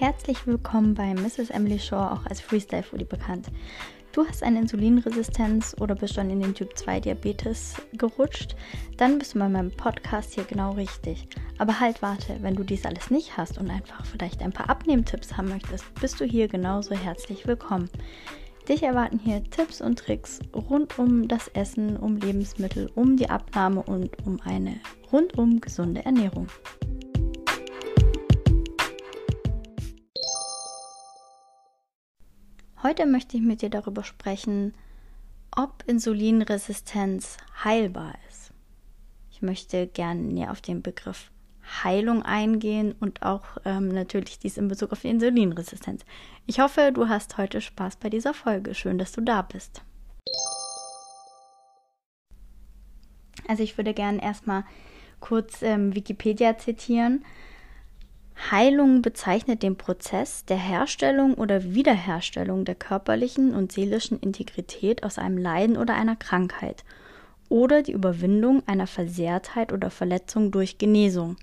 Herzlich willkommen bei Mrs. Emily Shaw, auch als Freestyle Foodie bekannt. Du hast eine Insulinresistenz oder bist schon in den Typ 2 Diabetes gerutscht, dann bist du bei meinem Podcast hier genau richtig. Aber halt, warte, wenn du dies alles nicht hast und einfach vielleicht ein paar Abnehmtipps haben möchtest, bist du hier genauso herzlich willkommen. Dich erwarten hier Tipps und Tricks rund um das Essen, um Lebensmittel, um die Abnahme und um eine rundum gesunde Ernährung. Heute möchte ich mit dir darüber sprechen, ob Insulinresistenz heilbar ist. Ich möchte gerne näher auf den Begriff Heilung eingehen und auch ähm, natürlich dies in Bezug auf die Insulinresistenz. Ich hoffe, du hast heute Spaß bei dieser Folge. Schön, dass du da bist. Also ich würde gerne erstmal kurz ähm, Wikipedia zitieren. Heilung bezeichnet den Prozess der Herstellung oder Wiederherstellung der körperlichen und seelischen Integrität aus einem Leiden oder einer Krankheit oder die Überwindung einer Versehrtheit oder Verletzung durch Genesung.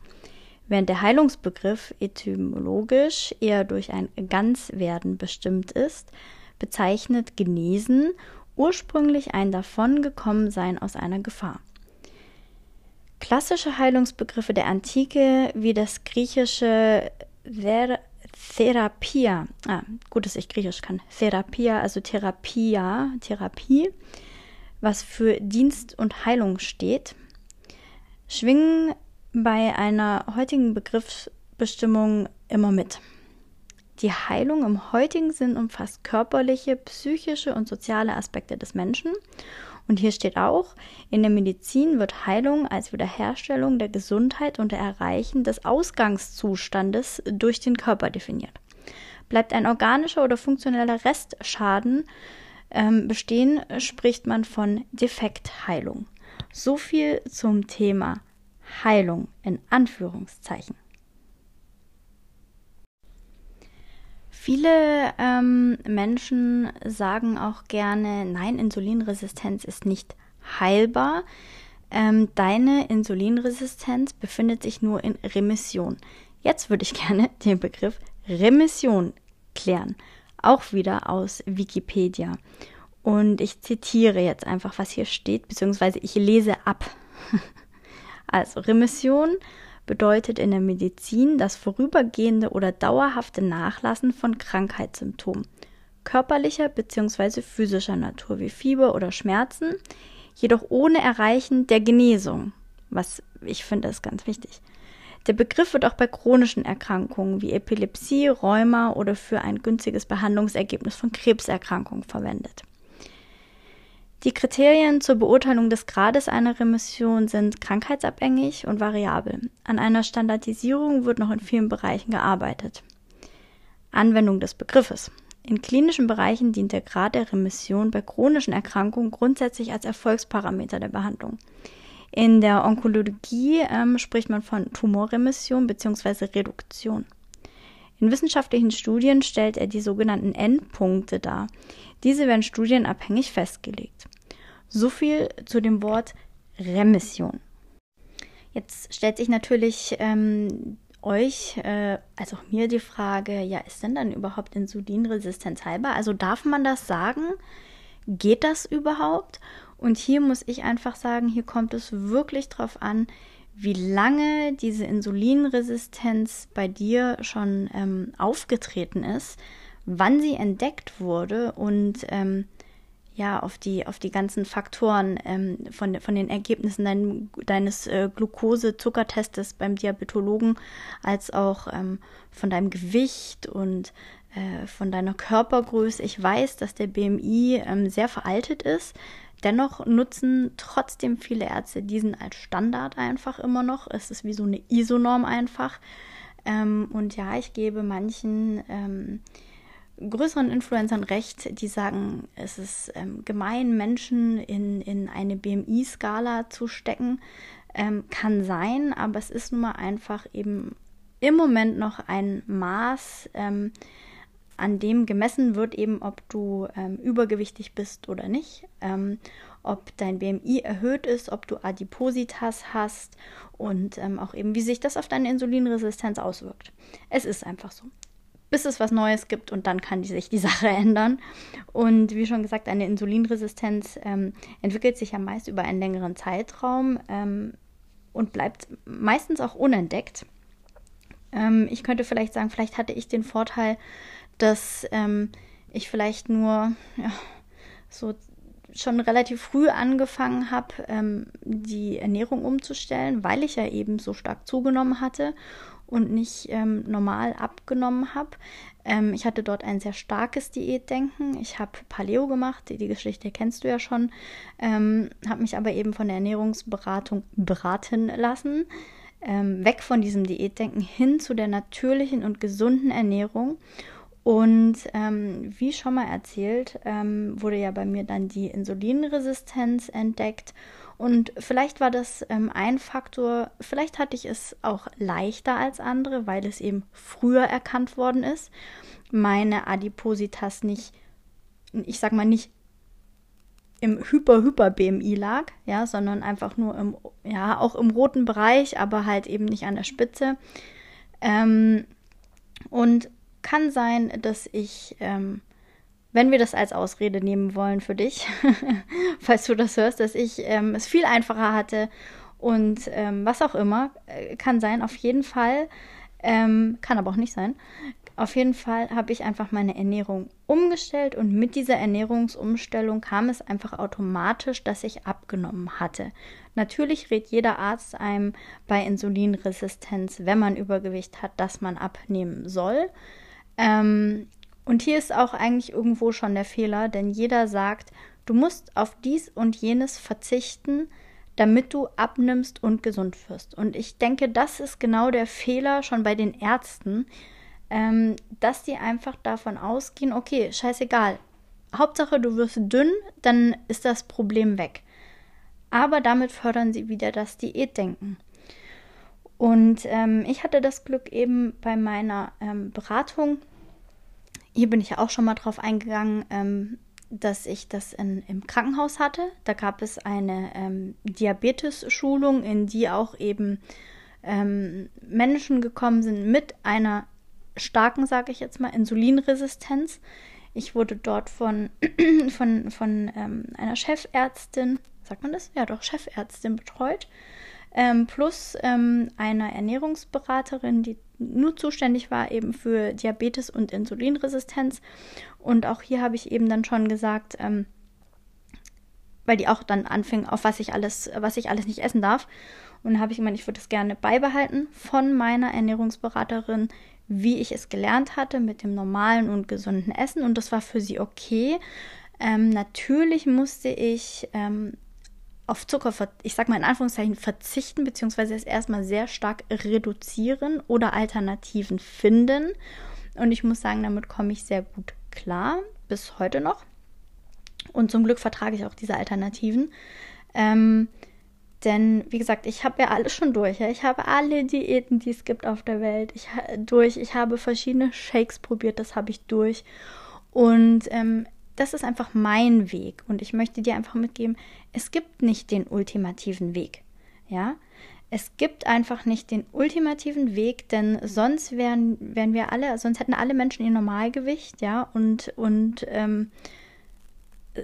Während der Heilungsbegriff etymologisch eher durch ein Ganzwerden bestimmt ist, bezeichnet Genesen ursprünglich ein Davongekommensein aus einer Gefahr. Klassische Heilungsbegriffe der Antike wie das griechische Ver Therapia, ah, gut, dass ich Griechisch kann, Therapia, also Therapia, Therapie, was für Dienst und Heilung steht, schwingen bei einer heutigen Begriffsbestimmung immer mit. Die Heilung im heutigen Sinn umfasst körperliche, psychische und soziale Aspekte des Menschen und hier steht auch, in der Medizin wird Heilung als Wiederherstellung der Gesundheit und der Erreichen des Ausgangszustandes durch den Körper definiert. Bleibt ein organischer oder funktioneller Restschaden ähm, bestehen, spricht man von Defektheilung. So viel zum Thema Heilung in Anführungszeichen. Viele ähm, Menschen sagen auch gerne, nein, Insulinresistenz ist nicht heilbar. Ähm, deine Insulinresistenz befindet sich nur in Remission. Jetzt würde ich gerne den Begriff Remission klären, auch wieder aus Wikipedia. Und ich zitiere jetzt einfach, was hier steht, beziehungsweise ich lese ab. also Remission bedeutet in der Medizin das vorübergehende oder dauerhafte Nachlassen von Krankheitssymptomen, körperlicher bzw. physischer Natur wie Fieber oder Schmerzen, jedoch ohne Erreichen der Genesung, was ich finde ist ganz wichtig. Der Begriff wird auch bei chronischen Erkrankungen wie Epilepsie, Rheuma oder für ein günstiges Behandlungsergebnis von Krebserkrankungen verwendet. Die Kriterien zur Beurteilung des Grades einer Remission sind krankheitsabhängig und variabel. An einer Standardisierung wird noch in vielen Bereichen gearbeitet. Anwendung des Begriffes. In klinischen Bereichen dient der Grad der Remission bei chronischen Erkrankungen grundsätzlich als Erfolgsparameter der Behandlung. In der Onkologie ähm, spricht man von Tumorremission bzw. Reduktion. In wissenschaftlichen Studien stellt er die sogenannten Endpunkte dar. Diese werden studienabhängig festgelegt. So viel zu dem Wort Remission. Jetzt stellt sich natürlich ähm, euch, äh, also auch mir die Frage, ja, ist denn dann überhaupt Insulinresistenz heilbar? Also darf man das sagen? Geht das überhaupt? Und hier muss ich einfach sagen, hier kommt es wirklich drauf an, wie lange diese Insulinresistenz bei dir schon ähm, aufgetreten ist, wann sie entdeckt wurde und ähm, ja, auf die, auf die ganzen Faktoren ähm, von, von den Ergebnissen dein, deines äh, Glucose-Zuckertestes beim Diabetologen, als auch ähm, von deinem Gewicht und äh, von deiner Körpergröße. Ich weiß, dass der BMI ähm, sehr veraltet ist. Dennoch nutzen trotzdem viele Ärzte diesen als Standard einfach immer noch. Es ist wie so eine ISO-Norm einfach. Ähm, und ja, ich gebe manchen ähm, größeren Influencern recht, die sagen, es ist ähm, gemein, Menschen in, in eine BMI-Skala zu stecken. Ähm, kann sein, aber es ist nun mal einfach eben im Moment noch ein Maß, ähm, an dem gemessen wird eben, ob du ähm, übergewichtig bist oder nicht, ähm, ob dein BMI erhöht ist, ob du Adipositas hast und ähm, auch eben, wie sich das auf deine Insulinresistenz auswirkt. Es ist einfach so. bis es was Neues gibt und dann kann die sich die Sache ändern. Und wie schon gesagt, eine Insulinresistenz ähm, entwickelt sich ja meist über einen längeren Zeitraum ähm, und bleibt meistens auch unentdeckt. Ähm, ich könnte vielleicht sagen, vielleicht hatte ich den Vorteil, dass ähm, ich vielleicht nur ja, so schon relativ früh angefangen habe, ähm, die Ernährung umzustellen, weil ich ja eben so stark zugenommen hatte und nicht ähm, normal abgenommen habe. Ähm, ich hatte dort ein sehr starkes Diätdenken. Ich habe Paleo gemacht, die, die, Geschichte kennst du ja schon, ähm, habe mich aber eben von der Ernährungsberatung beraten lassen. Ähm, weg von diesem Diätdenken hin zu der natürlichen und gesunden Ernährung. Und ähm, wie schon mal erzählt, ähm, wurde ja bei mir dann die Insulinresistenz entdeckt. Und vielleicht war das ähm, ein Faktor, vielleicht hatte ich es auch leichter als andere, weil es eben früher erkannt worden ist. Meine Adipositas nicht, ich sag mal nicht im Hyper-Hyper-BMI lag, ja, sondern einfach nur im, ja, auch im roten Bereich, aber halt eben nicht an der Spitze. Ähm, und kann sein, dass ich, ähm, wenn wir das als Ausrede nehmen wollen für dich, falls du das hörst, dass ich ähm, es viel einfacher hatte und ähm, was auch immer, äh, kann sein, auf jeden Fall, ähm, kann aber auch nicht sein. Auf jeden Fall habe ich einfach meine Ernährung umgestellt und mit dieser Ernährungsumstellung kam es einfach automatisch, dass ich abgenommen hatte. Natürlich rät jeder Arzt einem bei Insulinresistenz, wenn man Übergewicht hat, dass man abnehmen soll. Ähm, und hier ist auch eigentlich irgendwo schon der Fehler, denn jeder sagt, du musst auf dies und jenes verzichten, damit du abnimmst und gesund wirst. Und ich denke, das ist genau der Fehler schon bei den Ärzten, ähm, dass die einfach davon ausgehen, okay, scheißegal, Hauptsache du wirst dünn, dann ist das Problem weg. Aber damit fördern sie wieder das Diätdenken. Und ähm, ich hatte das Glück eben bei meiner ähm, Beratung, hier bin ich ja auch schon mal drauf eingegangen, ähm, dass ich das in, im Krankenhaus hatte. Da gab es eine ähm, Diabetes-Schulung, in die auch eben ähm, Menschen gekommen sind mit einer starken, sage ich jetzt mal, Insulinresistenz. Ich wurde dort von, von, von ähm, einer Chefärztin, sagt man das? Ja, doch, Chefärztin betreut ähm, plus ähm, einer Ernährungsberaterin, die nur zuständig war eben für Diabetes und Insulinresistenz. Und auch hier habe ich eben dann schon gesagt, ähm, weil die auch dann anfing, auf was ich alles, was ich alles nicht essen darf. Und habe ich gemeint, ich würde es gerne beibehalten von meiner Ernährungsberaterin, wie ich es gelernt hatte mit dem normalen und gesunden Essen. Und das war für sie okay. Ähm, natürlich musste ich ähm, auf Zucker, ich sag mal in Anführungszeichen, verzichten, beziehungsweise es erstmal sehr stark reduzieren oder Alternativen finden. Und ich muss sagen, damit komme ich sehr gut klar, bis heute noch. Und zum Glück vertrage ich auch diese Alternativen. Ähm, denn, wie gesagt, ich habe ja alles schon durch. Ja? Ich habe alle Diäten, die es gibt auf der Welt, ich, durch. Ich habe verschiedene Shakes probiert, das habe ich durch. Und ähm, das ist einfach mein Weg und ich möchte dir einfach mitgeben, es gibt nicht den ultimativen Weg. Ja, es gibt einfach nicht den ultimativen Weg, denn sonst wären, wären wir alle, sonst hätten alle Menschen ihr Normalgewicht, ja, und, und, ähm, äh,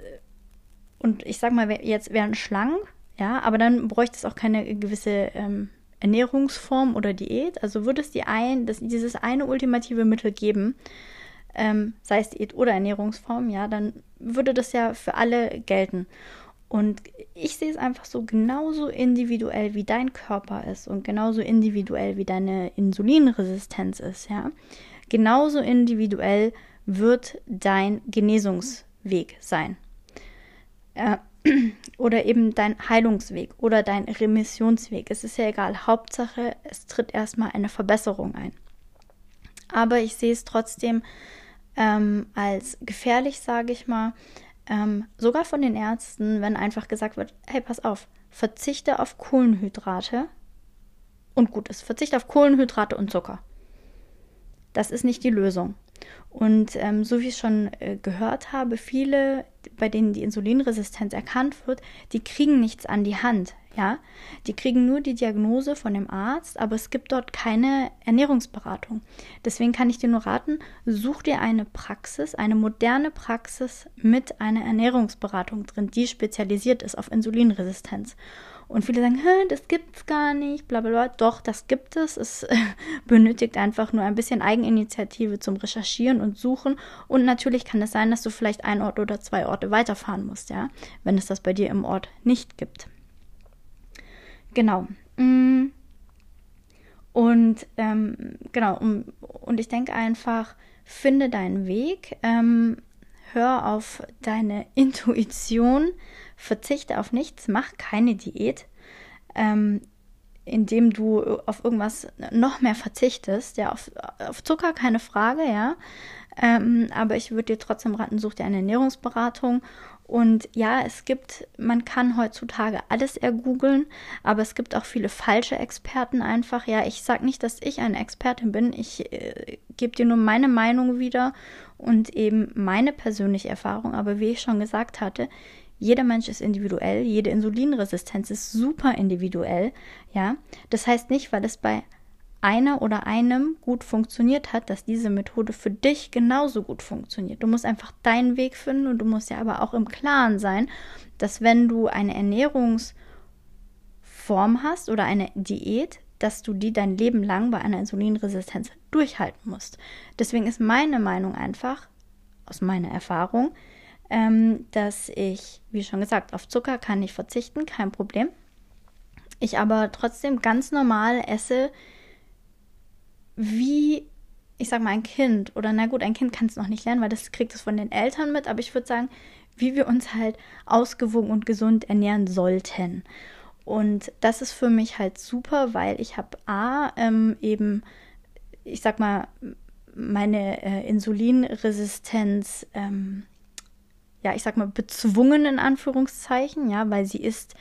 und ich sag mal, jetzt wären schlank, ja, aber dann bräuchte es auch keine gewisse ähm, Ernährungsform oder Diät. Also würde es die ein, das, dieses eine ultimative Mittel geben, ähm, sei es Diät oder Ernährungsform, ja, dann würde das ja für alle gelten. Und ich sehe es einfach so genauso individuell, wie dein Körper ist und genauso individuell, wie deine Insulinresistenz ist, ja. Genauso individuell wird dein Genesungsweg sein. Äh, oder eben dein Heilungsweg oder dein Remissionsweg. Es ist ja egal. Hauptsache, es tritt erstmal eine Verbesserung ein. Aber ich sehe es trotzdem ähm, als gefährlich, sage ich mal, ähm, sogar von den Ärzten, wenn einfach gesagt wird, hey, pass auf, verzichte auf Kohlenhydrate und gut ist, verzichte auf Kohlenhydrate und Zucker. Das ist nicht die Lösung. Und ähm, so wie ich schon äh, gehört habe, viele, bei denen die Insulinresistenz erkannt wird, die kriegen nichts an die Hand. Ja, die kriegen nur die Diagnose von dem Arzt, aber es gibt dort keine Ernährungsberatung. Deswegen kann ich dir nur raten, such dir eine Praxis, eine moderne Praxis mit einer Ernährungsberatung drin, die spezialisiert ist auf Insulinresistenz. Und viele sagen, das gibt's gar nicht, bla bla bla. Doch, das gibt es. Es benötigt einfach nur ein bisschen Eigeninitiative zum Recherchieren und Suchen. Und natürlich kann es sein, dass du vielleicht ein Ort oder zwei Orte weiterfahren musst, ja, wenn es das bei dir im Ort nicht gibt. Genau. Mm. Und ähm, genau, um, und ich denke einfach, finde deinen Weg, ähm, hör auf deine Intuition, verzichte auf nichts, mach keine Diät, ähm, indem du auf irgendwas noch mehr verzichtest. Ja, auf, auf Zucker keine Frage, ja. Ähm, aber ich würde dir trotzdem raten, such dir eine Ernährungsberatung und ja, es gibt, man kann heutzutage alles ergoogeln, aber es gibt auch viele falsche Experten einfach. Ja, ich sage nicht, dass ich eine Expertin bin. Ich äh, gebe dir nur meine Meinung wieder und eben meine persönliche Erfahrung. Aber wie ich schon gesagt hatte, jeder Mensch ist individuell, jede Insulinresistenz ist super individuell. Ja, das heißt nicht, weil es bei einer oder einem gut funktioniert hat, dass diese Methode für dich genauso gut funktioniert. Du musst einfach deinen Weg finden und du musst ja aber auch im Klaren sein, dass wenn du eine Ernährungsform hast oder eine Diät, dass du die dein Leben lang bei einer Insulinresistenz durchhalten musst. Deswegen ist meine Meinung einfach, aus meiner Erfahrung, ähm, dass ich, wie schon gesagt, auf Zucker kann ich verzichten, kein Problem. Ich aber trotzdem ganz normal esse, wie, ich sag mal, ein Kind oder na gut, ein Kind kann es noch nicht lernen, weil das kriegt es von den Eltern mit, aber ich würde sagen, wie wir uns halt ausgewogen und gesund ernähren sollten. Und das ist für mich halt super, weil ich habe A, ähm, eben, ich sag mal, meine äh, Insulinresistenz, ähm, ja, ich sag mal, bezwungen in Anführungszeichen, ja, weil sie ist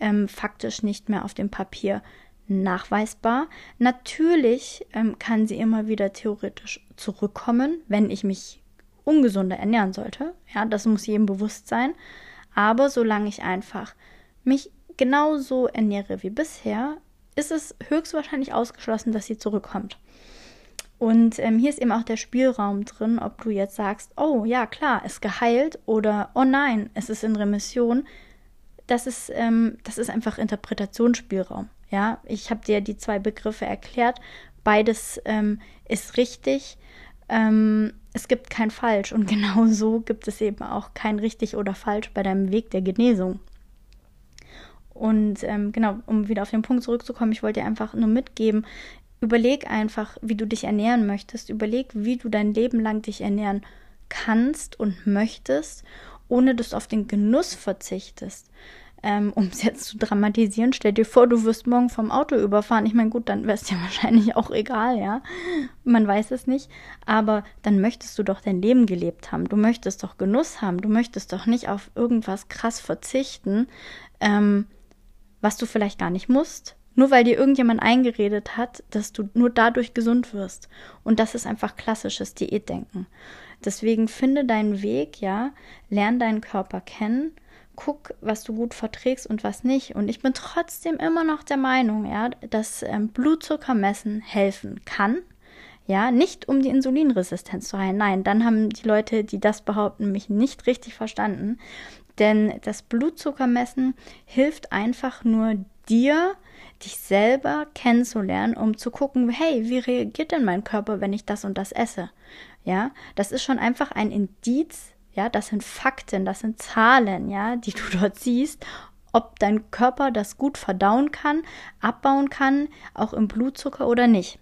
ähm, faktisch nicht mehr auf dem Papier nachweisbar. Natürlich ähm, kann sie immer wieder theoretisch zurückkommen, wenn ich mich ungesunder ernähren sollte. Ja, das muss jedem bewusst sein. Aber solange ich einfach mich genauso ernähre wie bisher, ist es höchstwahrscheinlich ausgeschlossen, dass sie zurückkommt. Und ähm, hier ist eben auch der Spielraum drin, ob du jetzt sagst, oh ja, klar, ist geheilt oder oh nein, es ist in Remission. Das ist, ähm, das ist einfach Interpretationsspielraum. Ja, ich habe dir die zwei Begriffe erklärt. Beides ähm, ist richtig. Ähm, es gibt kein Falsch und genau so gibt es eben auch kein richtig oder falsch bei deinem Weg der Genesung. Und ähm, genau, um wieder auf den Punkt zurückzukommen, ich wollte dir einfach nur mitgeben, überleg einfach, wie du dich ernähren möchtest. Überleg, wie du dein Leben lang dich ernähren kannst und möchtest, ohne dass du auf den Genuss verzichtest ähm, um es jetzt zu dramatisieren, stell dir vor, du wirst morgen vom Auto überfahren. Ich meine, gut, dann wäre es dir wahrscheinlich auch egal, ja. Man weiß es nicht. Aber dann möchtest du doch dein Leben gelebt haben. Du möchtest doch Genuss haben. Du möchtest doch nicht auf irgendwas krass verzichten, ähm, was du vielleicht gar nicht musst. Nur weil dir irgendjemand eingeredet hat, dass du nur dadurch gesund wirst. Und das ist einfach klassisches Diätdenken. Deswegen finde deinen Weg, ja, lern deinen Körper kennen guck, was du gut verträgst und was nicht. Und ich bin trotzdem immer noch der Meinung, ja, dass ähm, Blutzuckermessen helfen kann. Ja, nicht um die Insulinresistenz zu heilen. Nein, dann haben die Leute, die das behaupten, mich nicht richtig verstanden. Denn das Blutzuckermessen hilft einfach nur dir, dich selber kennenzulernen, um zu gucken, hey, wie reagiert denn mein Körper, wenn ich das und das esse? Ja, das ist schon einfach ein Indiz ja, das sind Fakten, das sind Zahlen, ja, die du dort siehst, ob dein Körper das gut verdauen kann, abbauen kann, auch im Blutzucker oder nicht.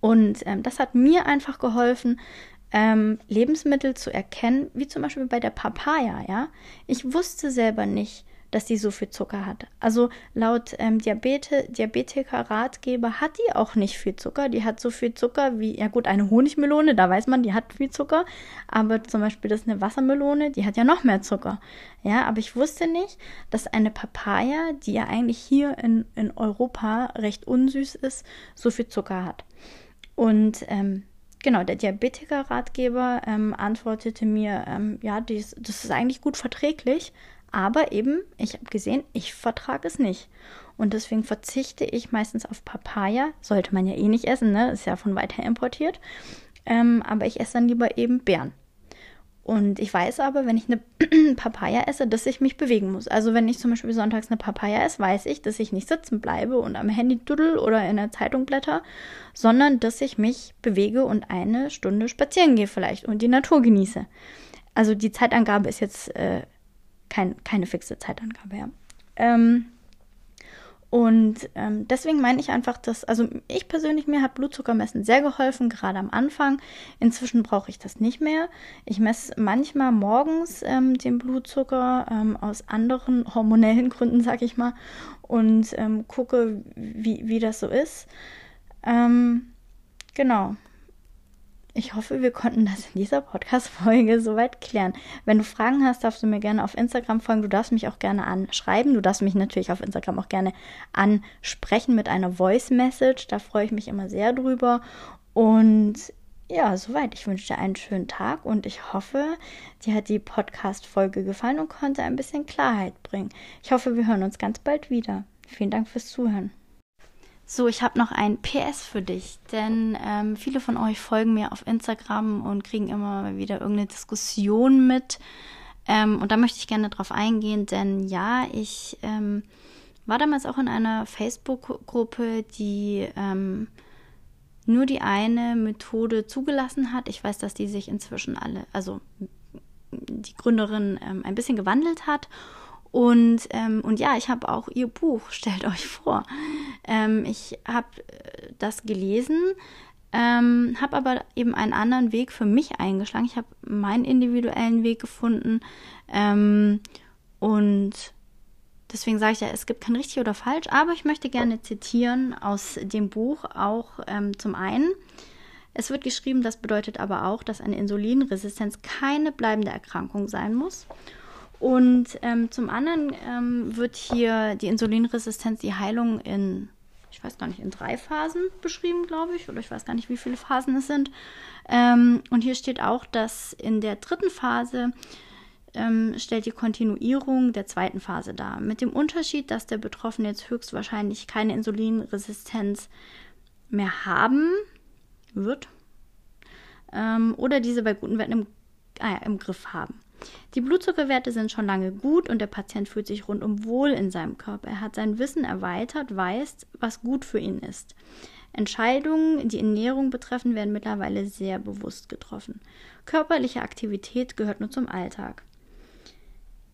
Und ähm, das hat mir einfach geholfen, ähm, Lebensmittel zu erkennen, wie zum Beispiel bei der Papaya, ja. Ich wusste selber nicht, dass die so viel Zucker hat. Also laut ähm, Diabete, Diabetiker-Ratgeber hat die auch nicht viel Zucker. Die hat so viel Zucker wie, ja gut, eine Honigmelone, da weiß man, die hat viel Zucker. Aber zum Beispiel das ist eine Wassermelone, die hat ja noch mehr Zucker. Ja, aber ich wusste nicht, dass eine Papaya, die ja eigentlich hier in, in Europa recht unsüß ist, so viel Zucker hat. Und ähm, genau, der Diabetiker-Ratgeber ähm, antwortete mir, ähm, ja, dies, das ist eigentlich gut verträglich, Aber eben, ich habe gesehen, ich vertrage es nicht. Und deswegen verzichte ich meistens auf Papaya. Sollte man ja eh nicht essen, ne? Ist ja von weiter importiert. Ähm, aber ich esse dann lieber eben Beeren. Und ich weiß aber, wenn ich eine Papaya esse, dass ich mich bewegen muss. Also wenn ich zum Beispiel sonntags eine Papaya esse, weiß ich, dass ich nicht sitzen bleibe und am Handy duddel oder in der Zeitung blätter, sondern dass ich mich bewege und eine Stunde spazieren gehe vielleicht und die Natur genieße. Also die Zeitangabe ist jetzt äh, kein, keine fixe Zeitangabe, ja. Ähm, und ähm, deswegen meine ich einfach, dass, also ich persönlich, mir hat Blutzuckermessen sehr geholfen, gerade am Anfang. Inzwischen brauche ich das nicht mehr. Ich messe manchmal morgens ähm, den Blutzucker ähm, aus anderen hormonellen Gründen, sag ich mal, und ähm, gucke, wie, wie das so ist. Ähm, genau. Ich hoffe, wir konnten das in dieser Podcast-Folge soweit klären. Wenn du Fragen hast, darfst du mir gerne auf Instagram folgen. Du darfst mich auch gerne anschreiben. Du darfst mich natürlich auf Instagram auch gerne ansprechen mit einer Voice-Message. Da freue ich mich immer sehr drüber. Und ja, soweit. Ich wünsche dir einen schönen Tag und ich hoffe, dir hat die Podcast-Folge gefallen und konnte ein bisschen Klarheit bringen. Ich hoffe, wir hören uns ganz bald wieder. Vielen Dank fürs Zuhören. So, ich habe noch ein PS für dich, denn ähm, viele von euch folgen mir auf Instagram und kriegen immer wieder irgendeine Diskussion mit. Ähm, und da möchte ich gerne drauf eingehen, denn ja, ich ähm, war damals auch in einer Facebook-Gruppe, die ähm, nur die eine Methode zugelassen hat. Ich weiß, dass die sich inzwischen alle, also die Gründerin ähm, ein bisschen gewandelt hat und, ähm, und ja, ich habe auch ihr Buch, stellt euch vor. Ähm, ich habe äh, das gelesen, ähm, habe aber eben einen anderen Weg für mich eingeschlagen. Ich habe meinen individuellen Weg gefunden. Ähm, und deswegen sage ich ja, es gibt kein richtig oder falsch, aber ich möchte gerne zitieren aus dem Buch auch ähm, zum einen. Es wird geschrieben, das bedeutet aber auch, dass eine Insulinresistenz keine bleibende Erkrankung sein muss. Und ähm, zum anderen ähm, wird hier die Insulinresistenz, die Heilung in, ich weiß gar nicht, in drei Phasen beschrieben, glaube ich, oder ich weiß gar nicht, wie viele Phasen es sind. Ähm, und hier steht auch, dass in der dritten Phase ähm, stellt die Kontinuierung der zweiten Phase dar. Mit dem Unterschied, dass der Betroffene jetzt höchstwahrscheinlich keine Insulinresistenz mehr haben wird ähm, oder diese bei guten Werten im, ja, im Griff haben. Die Blutzuckerwerte sind schon lange gut und der Patient fühlt sich rundum wohl in seinem Körper. Er hat sein Wissen erweitert, weiß, was gut für ihn ist. Entscheidungen, die Ernährung betreffen, werden mittlerweile sehr bewusst getroffen. Körperliche Aktivität gehört nur zum Alltag.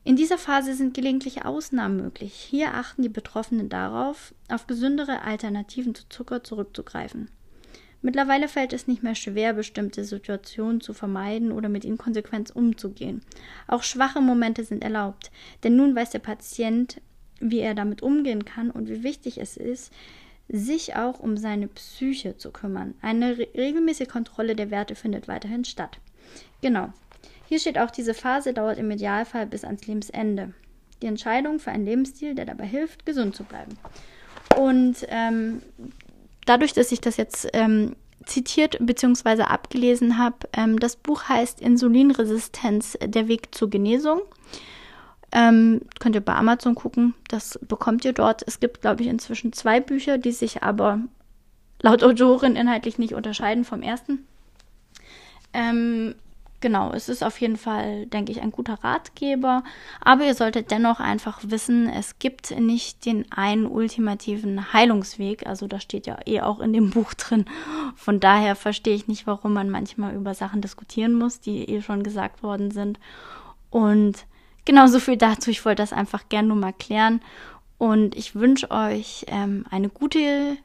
In dieser Phase sind gelegentliche Ausnahmen möglich. Hier achten die Betroffenen darauf, auf gesündere Alternativen zu Zucker zurückzugreifen. Mittlerweile fällt es nicht mehr schwer, bestimmte Situationen zu vermeiden oder mit ihnen konsequent umzugehen. Auch schwache Momente sind erlaubt, denn nun weiß der Patient, wie er damit umgehen kann und wie wichtig es ist, sich auch um seine Psyche zu kümmern. Eine re regelmäßige Kontrolle der Werte findet weiterhin statt. Genau. Hier steht auch, diese Phase dauert im Idealfall bis ans Lebensende. Die Entscheidung für einen Lebensstil, der dabei hilft, gesund zu bleiben. Und ähm, dadurch, dass ich das jetzt ähm, zitiert bzw. abgelesen habe, ähm, das Buch heißt Insulinresistenz, der Weg zur Genesung. Ähm, könnt ihr bei Amazon gucken, das bekommt ihr dort. Es gibt, glaube ich, inzwischen zwei Bücher, die sich aber laut Autorin inhaltlich nicht unterscheiden vom ersten. Ähm, genau, es ist auf jeden Fall, denke ich, ein guter Ratgeber. Aber ihr solltet dennoch einfach wissen, es gibt nicht den einen ultimativen Heilungsweg. Also das steht ja eh auch in dem Buch drin. Von daher verstehe ich nicht, warum man manchmal über Sachen diskutieren muss, die eh schon gesagt worden sind. Und genau so viel dazu. Ich wollte das einfach gerne nur mal klären. Und ich wünsche euch ähm, eine gute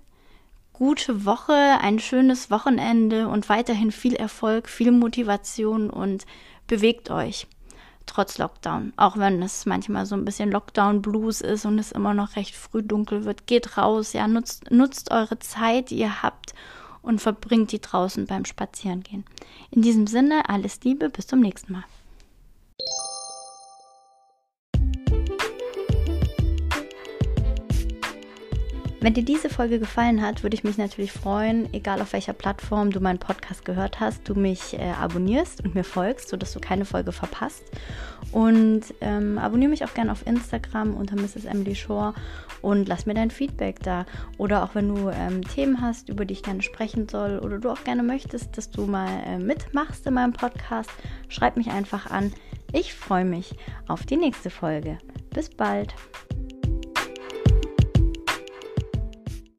gute Woche, ein schönes Wochenende und weiterhin viel Erfolg, viel Motivation und bewegt euch. Trotz Lockdown. Auch wenn es manchmal so ein bisschen Lockdown-Blues ist und es immer noch recht früh dunkel wird. Geht raus, ja, nutzt, nutzt eure Zeit, die ihr habt und verbringt die draußen beim Spazierengehen. In diesem Sinne, alles Liebe, bis zum nächsten Mal. Wenn dir diese Folge gefallen hat, würde ich mich natürlich freuen, egal auf welcher Plattform du meinen Podcast gehört hast, du mich äh, abonnierst und mir folgst, sodass du keine Folge verpasst. Und ähm, abonniere mich auch gerne auf Instagram unter Mrs. Emily Shore und lass mir dein Feedback da. Oder auch wenn du ähm, Themen hast, über die ich gerne sprechen soll oder du auch gerne möchtest, dass du mal äh, mitmachst in meinem Podcast, schreib mich einfach an. Ich freue mich auf die nächste Folge. Bis bald.